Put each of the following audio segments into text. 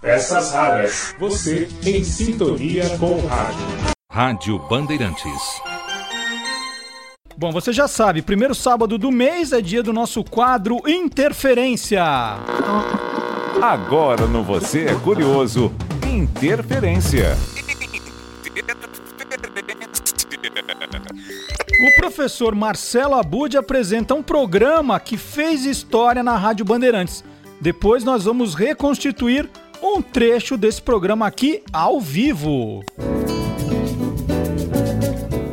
Peças raras. Você em sintonia com o rádio. Rádio Bandeirantes. Bom, você já sabe, primeiro sábado do mês é dia do nosso quadro Interferência. Agora no Você é Curioso, Interferência. O professor Marcelo Abud apresenta um programa que fez história na Rádio Bandeirantes. Depois nós vamos reconstituir um trecho desse programa aqui ao vivo.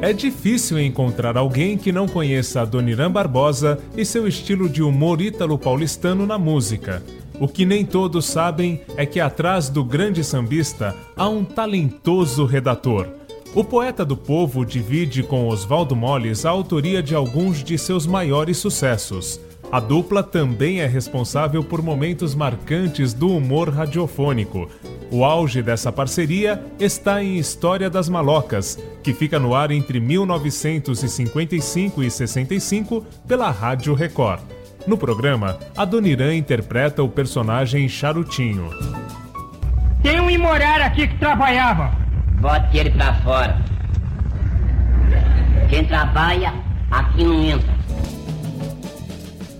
É difícil encontrar alguém que não conheça Adoniran Barbosa e seu estilo de humor ítalo-paulistano na música. O que nem todos sabem é que atrás do grande sambista há um talentoso redator. O poeta do povo divide com Oswaldo Molles a autoria de alguns de seus maiores sucessos. A dupla também é responsável por momentos marcantes do humor radiofônico. O auge dessa parceria está em História das Malocas, que fica no ar entre 1955 e 65 pela Rádio Record. No programa, a Donirã interpreta o personagem Charutinho. Tem um imorário aqui que trabalhava. Bote ele pra fora. Quem trabalha, aqui não entra.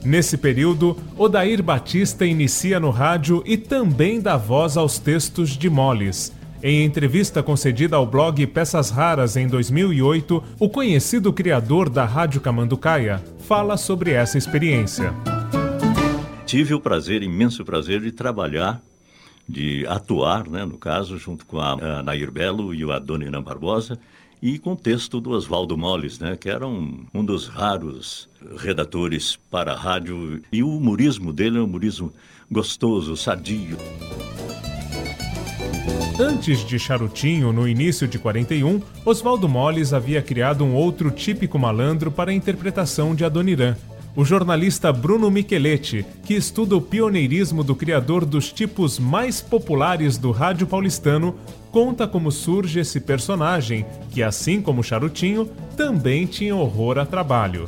Nesse período, Odair Batista inicia no rádio e também dá voz aos textos de Moles. Em entrevista concedida ao blog Peças Raras em 2008, o conhecido criador da Rádio Camanducaia fala sobre essa experiência. Tive o prazer, imenso prazer, de trabalhar, de atuar, né, no caso, junto com a, a Nair Belo e o Adoniran Barbosa, e com texto do Oswaldo Molles, né, que era um, um dos raros redatores para a rádio. E o humorismo dele é um humorismo gostoso, sadio. Antes de Charutinho, no início de 41, Oswaldo Molles havia criado um outro típico malandro para a interpretação de Adoniran, o jornalista Bruno Micheletti, que estuda o pioneirismo do criador dos tipos mais populares do rádio paulistano, conta como surge esse personagem, que assim como Charutinho, também tinha horror a trabalho.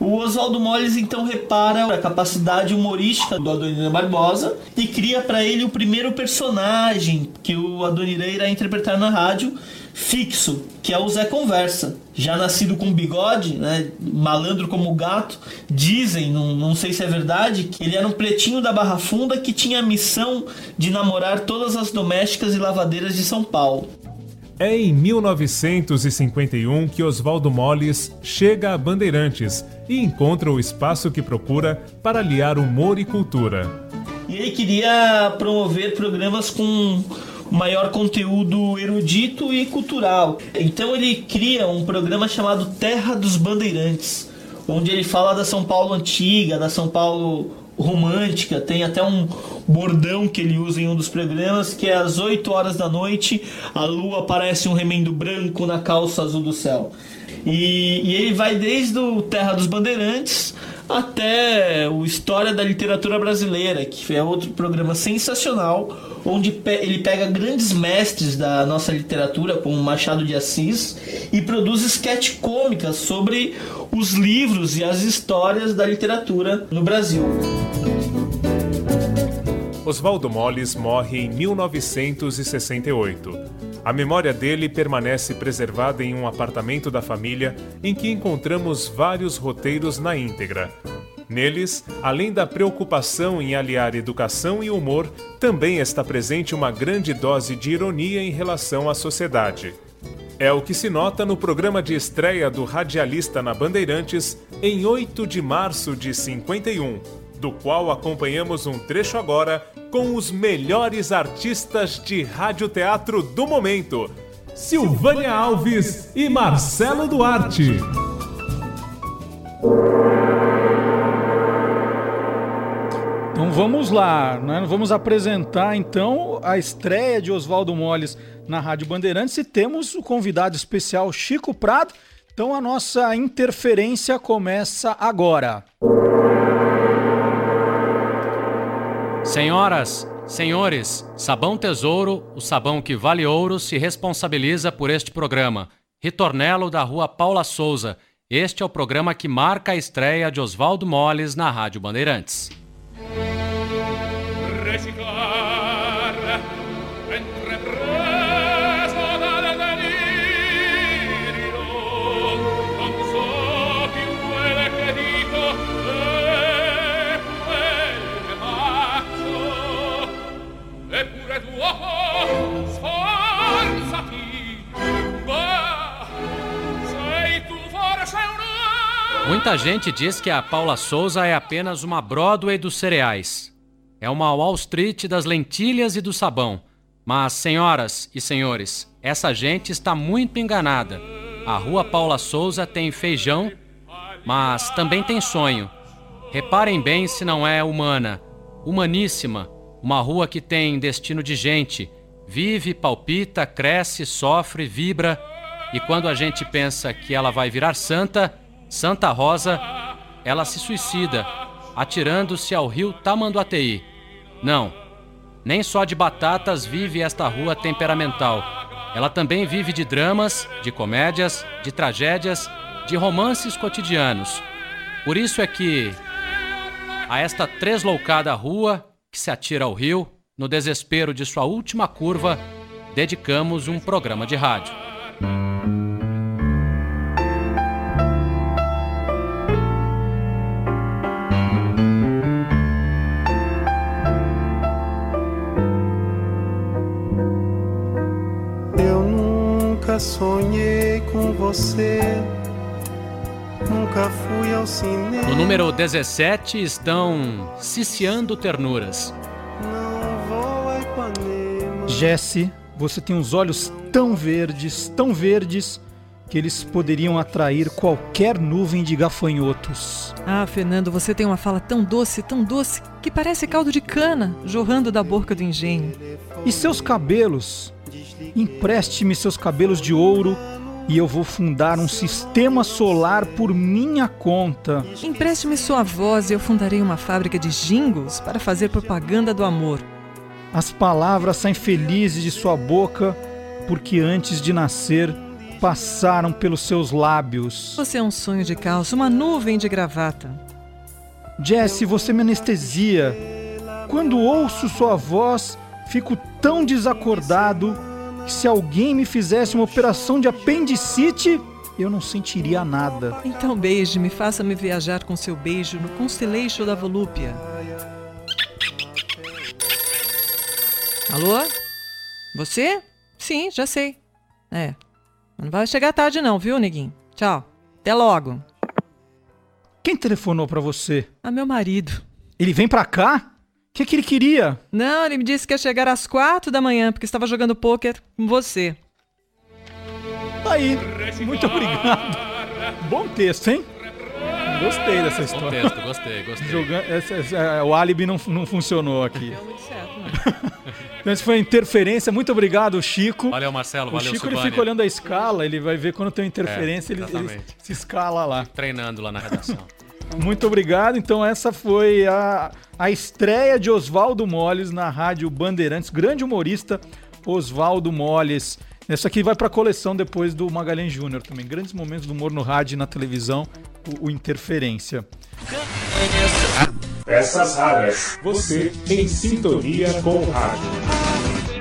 O Oswaldo Molles então repara a capacidade humorística do Adoniran Barbosa e cria para ele o primeiro personagem que o Adoniran irá interpretar na rádio, fixo, que é o Zé Conversa. Já nascido com bigode, né, malandro como gato, dizem, não, não sei se é verdade, que ele era um pretinho da Barra Funda que tinha a missão de namorar todas as domésticas e lavadeiras de São Paulo. É em 1951 que Oswaldo Molles chega a Bandeirantes e encontra o espaço que procura para aliar humor e cultura. E ele queria promover programas com maior conteúdo erudito e cultural. Então ele cria um programa chamado Terra dos Bandeirantes, onde ele fala da São Paulo antiga, da São Paulo romântica, tem até um bordão que ele usa em um dos programas, que é às 8 horas da noite, a lua parece um remendo branco na calça azul do céu. E, e ele vai desde o Terra dos Bandeirantes até o História da Literatura Brasileira, que é outro programa sensacional, onde ele pega grandes mestres da nossa literatura, como Machado de Assis, e produz sketch cômicas sobre os livros e as histórias da literatura no Brasil. Oswaldo Molles morre em 1968. A memória dele permanece preservada em um apartamento da família em que encontramos vários roteiros na íntegra. Neles, além da preocupação em aliar educação e humor, também está presente uma grande dose de ironia em relação à sociedade. É o que se nota no programa de estreia do radialista na Bandeirantes em 8 de março de 51, do qual acompanhamos um trecho agora com os melhores artistas de radioteatro do momento, Silvânia Alves e Marcelo Duarte. Então vamos lá, né? vamos apresentar então a estreia de Oswaldo Molles na Rádio Bandeirantes e temos o convidado especial Chico Prado. Então a nossa interferência começa agora. Senhoras, senhores, Sabão Tesouro, o sabão que vale ouro, se responsabiliza por este programa. Ritornelo da Rua Paula Souza. Este é o programa que marca a estreia de Oswaldo Molles na Rádio Bandeirantes. Muita gente diz que a Paula Souza é apenas uma Broadway dos cereais. É uma Wall Street das lentilhas e do sabão. Mas, senhoras e senhores, essa gente está muito enganada. A Rua Paula Souza tem feijão, mas também tem sonho. Reparem bem se não é humana, humaníssima, uma rua que tem destino de gente, vive, palpita, cresce, sofre, vibra, e quando a gente pensa que ela vai virar santa, Santa Rosa, ela se suicida, atirando-se ao rio Tamanduateí. Não, nem só de batatas vive esta rua temperamental. Ela também vive de dramas, de comédias, de tragédias, de romances cotidianos. Por isso é que, a esta tresloucada rua que se atira ao rio, no desespero de sua última curva, dedicamos um programa de rádio. Nunca sonhei com você. Nunca fui ao cinema. No número 17 estão Ciciando Ternuras. Não vou a Ipanema. Jesse, você tem os olhos tão verdes, tão verdes, que eles poderiam atrair qualquer nuvem de gafanhotos. Ah, Fernando, você tem uma fala tão doce, tão doce, que parece caldo de cana jorrando da boca do engenho. E seus cabelos? Empreste-me seus cabelos de ouro e eu vou fundar um sistema solar por minha conta. Empreste-me sua voz e eu fundarei uma fábrica de jingles para fazer propaganda do amor. As palavras saem felizes de sua boca porque antes de nascer passaram pelos seus lábios. Você é um sonho de calça, uma nuvem de gravata. Jesse, você me anestesia. Quando ouço sua voz, fico tão desacordado que se alguém me fizesse uma operação de apendicite, eu não sentiria nada. Então beije-me, faça-me viajar com seu beijo no Constellation da Volúpia. Alô? Você? Sim, já sei. É. Não vai chegar tarde não, viu, neguinho? Tchau. Até logo. Quem telefonou pra você? Ah, meu marido. Ele vem pra cá? O que, que ele queria? Não, ele me disse que ia chegar às quatro da manhã, porque estava jogando pôquer com você. Aí, muito obrigado. Bom texto, hein? Gostei dessa Bom história. texto, gostei, gostei. Jogando, essa- essa- o álibi não, não funcionou aqui. Deu muito certo, né? Então, isso foi interferência. Muito obrigado, Chico. Valeu, Marcelo, o valeu, Chico ele fica olhando a escala, ele vai ver quando tem interferência, É, ele, ele se escala lá. Treinando lá na redação. Muito obrigado. Então, essa foi a, a estreia de Oswaldo Molles na Rádio Bandeirantes. Grande humorista, Oswaldo Molles. Essa aqui vai para a coleção depois do Magalhães Júnior também. Grandes momentos do humor no rádio e na televisão, o, o Interferência. Peças raras. Você em sintonia com o rádio.